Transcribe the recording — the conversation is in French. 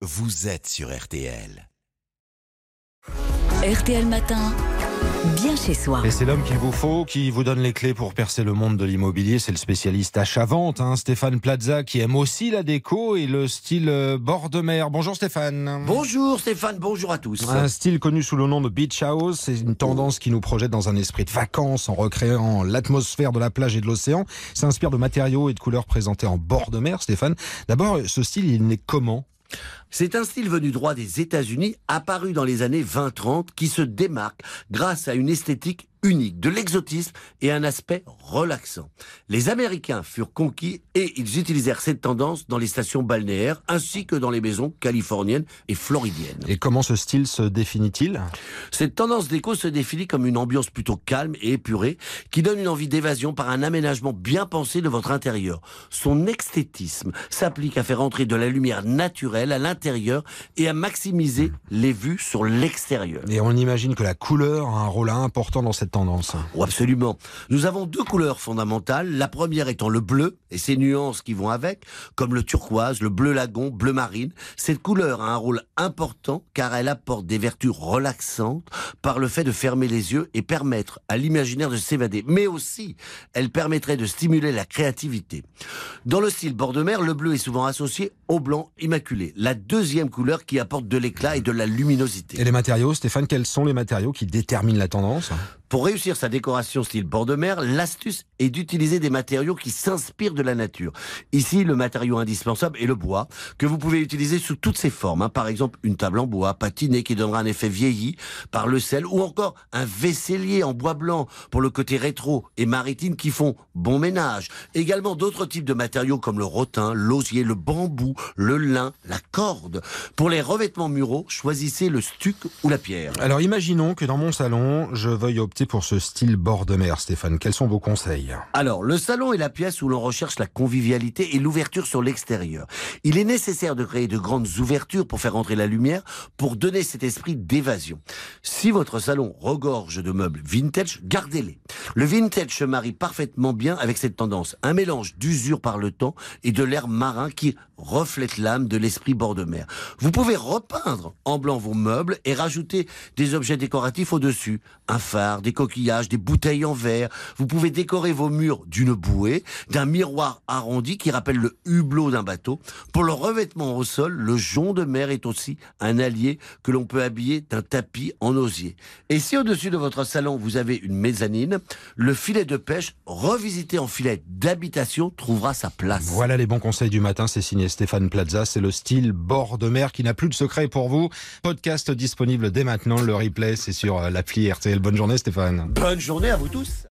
vous êtes sur RTL. RTL Matin, bien chez soi. Et c'est l'homme qu'il vous faut, qui vous donne les clés pour percer le monde de l'immobilier. C'est le spécialiste achat-vente, hein, Stéphane Plaza, qui aime aussi la déco et le style euh, bord de mer. Bonjour Stéphane. Bonjour Stéphane, bonjour à tous. Un style connu sous le nom de Beach House, c'est une tendance qui nous projette dans un esprit de vacances en recréant l'atmosphère de la plage et de l'océan. S'inspire de matériaux et de couleurs présentés en bord de mer, Stéphane. D'abord, ce style, il naît comment? C'est un style venu droit des États-Unis, apparu dans les années 20-30, qui se démarque grâce à une esthétique unique, de l'exotisme et un aspect relaxant. Les Américains furent conquis et ils utilisèrent cette tendance dans les stations balnéaires ainsi que dans les maisons californiennes et floridiennes. Et comment ce style se définit-il? Cette tendance déco se définit comme une ambiance plutôt calme et épurée qui donne une envie d'évasion par un aménagement bien pensé de votre intérieur. Son esthétisme s'applique à faire entrer de la lumière naturelle à l'intérieur et à maximiser les vues sur l'extérieur. Et on imagine que la couleur a un rôle important dans cette tendance oh, Absolument. Nous avons deux couleurs fondamentales. La première étant le bleu et ses nuances qui vont avec, comme le turquoise, le bleu lagon, bleu marine. Cette couleur a un rôle important car elle apporte des vertus relaxantes par le fait de fermer les yeux et permettre à l'imaginaire de s'évader. Mais aussi, elle permettrait de stimuler la créativité. Dans le style bord de mer, le bleu est souvent associé au blanc immaculé, la deuxième couleur qui apporte de l'éclat et de la luminosité. Et les matériaux, Stéphane, quels sont les matériaux qui déterminent la tendance? Pour réussir sa décoration style bord de mer, l'astuce est d'utiliser des matériaux qui s'inspirent de la nature. Ici, le matériau indispensable est le bois, que vous pouvez utiliser sous toutes ses formes. Hein. Par exemple, une table en bois patinée qui donnera un effet vieilli par le sel, ou encore un vaisselier en bois blanc pour le côté rétro et maritime qui font bon ménage. Également d'autres types de matériaux comme le rotin, l'osier, le bambou, le lin, la corde. Pour les revêtements muraux, choisissez le stuc ou la pierre. Alors imaginons que dans mon salon, je veuille opter pour ce style bord de mer, Stéphane Quels sont vos conseils? Alors, le salon est la pièce où l'on recherche la convivialité et l'ouverture sur l'extérieur. Il est nécessaire de créer de grandes ouvertures pour faire entrer la lumière, pour donner cet esprit d'évasion. Si votre salon regorge de meubles vintage, gardez-les. Le vintage se marie parfaitement bien avec cette tendance. Un mélange d'usure par le temps et de l'air marin qui reflète l'âme de l'esprit bord de mer. Vous pouvez repeindre en blanc vos meubles et rajouter des objets décoratifs au-dessus. Un phare, des coquillages, des bouteilles en verre. Vous pouvez décorer vos murs d'une bouée, d'un miroir arrondi qui rappelle le hublot d'un bateau. Pour le revêtement au sol, le jonc de mer est aussi un allié que l'on peut habiller d'un tapis en osier. Et si au-dessus de votre salon vous avez une mezzanine, le filet de pêche revisité en filet d'habitation trouvera sa place. Voilà les bons conseils du matin, c'est signé Stéphane Plaza, c'est le style bord de mer qui n'a plus de secret pour vous. Podcast disponible dès maintenant, le replay c'est sur l'appli RTL. Bonne journée Stéphane. Bonne journée à vous tous.